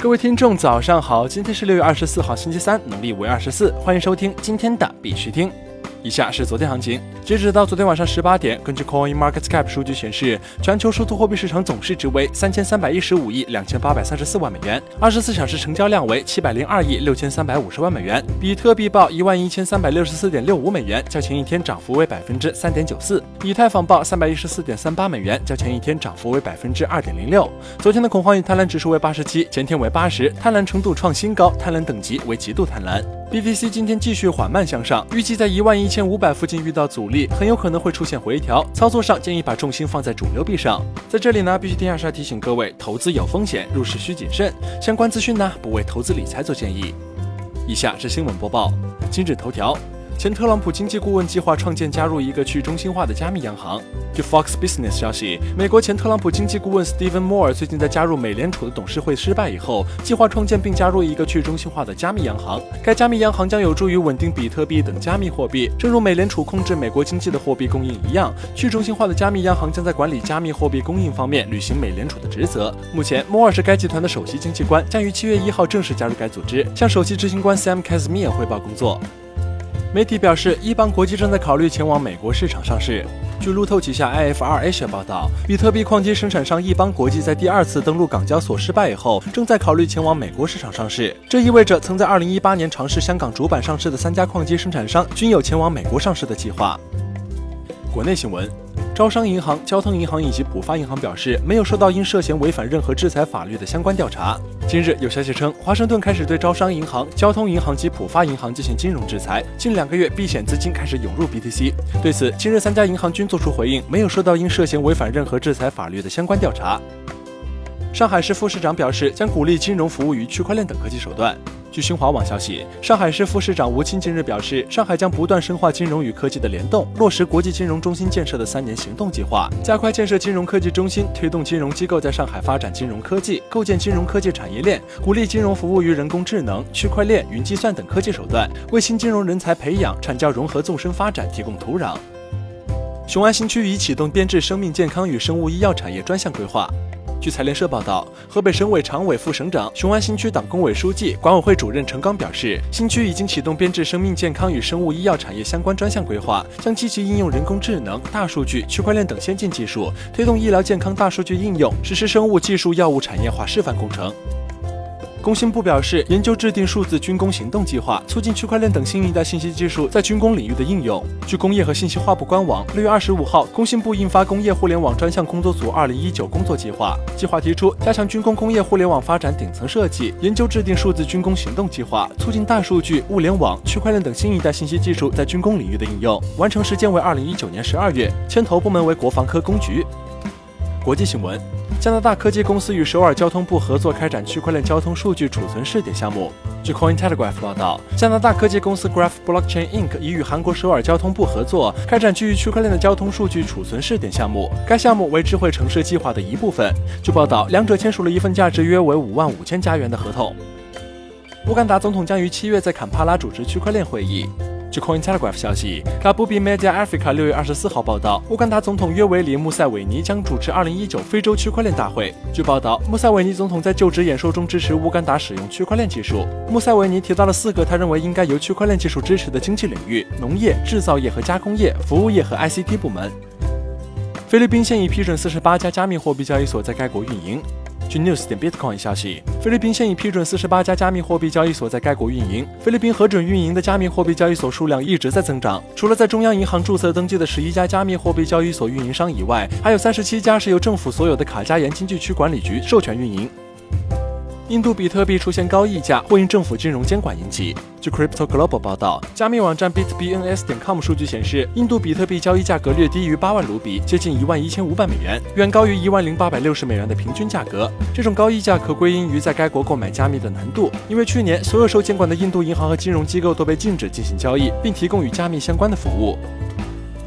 各位听众，早上好！今天是六月二十四号，星期三，农历五月二十四，欢迎收听今天的必须听。以下是昨天行情，截止到昨天晚上十八点，根据 Coin Market Cap 数据显示，全球数字货币市场总市值为三千三百一十五亿两千八百三十四万美元，二十四小时成交量为七百零二亿六千三百五十万美元。比特币报一万一千三百六十四点六五美元，较前一天涨幅为百分之三点九四。以太坊报三百一十四点三八美元，较前一天涨幅为百分之二点零六。昨天的恐慌与贪婪指数为八十七，前天为八十，贪婪程度创新高，贪婪等级为极度贪婪。BTC 今天继续缓慢向上，预计在一万一千五百附近遇到阻力，很有可能会出现回调。操作上建议把重心放在主流币上。在这里呢，必须听下是提醒各位，投资有风险，入市需谨慎。相关资讯呢，不为投资理财做建议。以下是新闻播报，今日头条。前特朗普经济顾问计划创建加入一个去中心化的加密央行。据 Fox Business 消息，美国前特朗普经济顾问 Stephen Moore 最近在加入美联储的董事会失败以后，计划创建并加入一个去中心化的加密央行。该加密央行将有助于稳定比特币等加密货币，正如美联储控制美国经济的货币供应一样，去中心化的加密央行将在管理加密货币供应方面履行美联储的职责。目前，，Moore 是该集团的首席经济官，将于七月一号正式加入该组织，向首席执行官 Sam Kazemian 汇报工作。媒体表示，一邦国际正在考虑前往美国市场上市。据路透旗下 IFR Asia 报道，比特币矿机生产商一邦国际在第二次登陆港交所失败以后，正在考虑前往美国市场上市。这意味着，曾在2018年尝试香港主板上市的三家矿机生产商均有前往美国上市的计划。国内新闻。招商银行、交通银行以及浦发银行表示，没有受到因涉嫌违反任何制裁法律的相关调查。近日有消息称，华盛顿开始对招商银行、交通银行及浦发银行进行金融制裁。近两个月，避险资金开始涌入 BTC。对此，今日三家银行均作出回应，没有受到因涉嫌违反任何制裁法律的相关调查。上海市副市长表示，将鼓励金融服务于区块链等科技手段。据新华网消息，上海市副市长吴清近日表示，上海将不断深化金融与科技的联动，落实国际金融中心建设的三年行动计划，加快建设金融科技中心，推动金融机构在上海发展金融科技，构建金融科技产业链，鼓励金融服务于人工智能、区块链、云计算等科技手段，为新金融人才培养、产教融合纵深发展提供土壤。雄安新区已启动编制生命健康与生物医药产业专项规划。据财联社报道，河北省委常委、副省长、雄安新区党工委书记、管委会主任陈刚表示，新区已经启动编制生命健康与生物医药产业相关专项规划，将积极应用人工智能、大数据、区块链等先进技术，推动医疗健康大数据应用，实施生物技术药物产业化示范工程。工信部表示，研究制定数字军工行动计划，促进区块链等新一代信息技术在军工领域的应用。据工业和信息化部官网，六月二十五号，工信部印发《工业互联网专项工作组二零一九工作计划》，计划提出加强军工工业互联网发展顶层设计，研究制定数字军工行动计划，促进大数据、物联网、区块链等新一代信息技术在军工领域的应用。完成时间为二零一九年十二月，牵头部门为国防科工局。国际新闻。加拿大科技公司与首尔交通部合作开展区块链交通数据储存试点项目。据 Cointelegraph 报道，加拿大科技公司 Graph Blockchain Inc. 已与韩国首尔交通部合作开展基于区块链的交通数据储存试点项目。该项目为智慧城市计划的一部分。据报道，两者签署了一份价值约为五万五千加元的合同。乌干达总统将于七月在坎帕拉主持区块链会议。据 Cointelegraph 消息，卡布比 Media Africa 六月二十四号报道，乌干达总统约维里·穆塞韦尼将主持二零一九非洲区块链大会。据报道，穆塞韦尼总统在就职演说中支持乌干达使用区块链技术。穆塞韦尼提到了四个他认为应该由区块链技术支持的经济领域：农业、制造业和加工业、服务业和 ICT 部门。菲律宾现已批准四十八家加密货币交易所在该国运营。据 News 点 Bitcoin 消息，菲律宾现已批准四十八家加密货币交易所在该国运营。菲律宾核准运营的加密货币交易所数量一直在增长。除了在中央银行注册登记的十一家加密货币交易所运营商以外，还有三十七家是由政府所有的卡加延经济区管理局授权运营。印度比特币出现高溢价，或因政府金融监管引起。据 Crypto Global 报道，加密网站 BitBNS 点 com 数据显示，印度比特币交易价格略低于八万卢比，接近一万一千五百美元，远高于一万零八百六十美元的平均价格。这种高溢价可归因于在该国购买加密的难度，因为去年所有受监管的印度银行和金融机构都被禁止进行交易，并提供与加密相关的服务。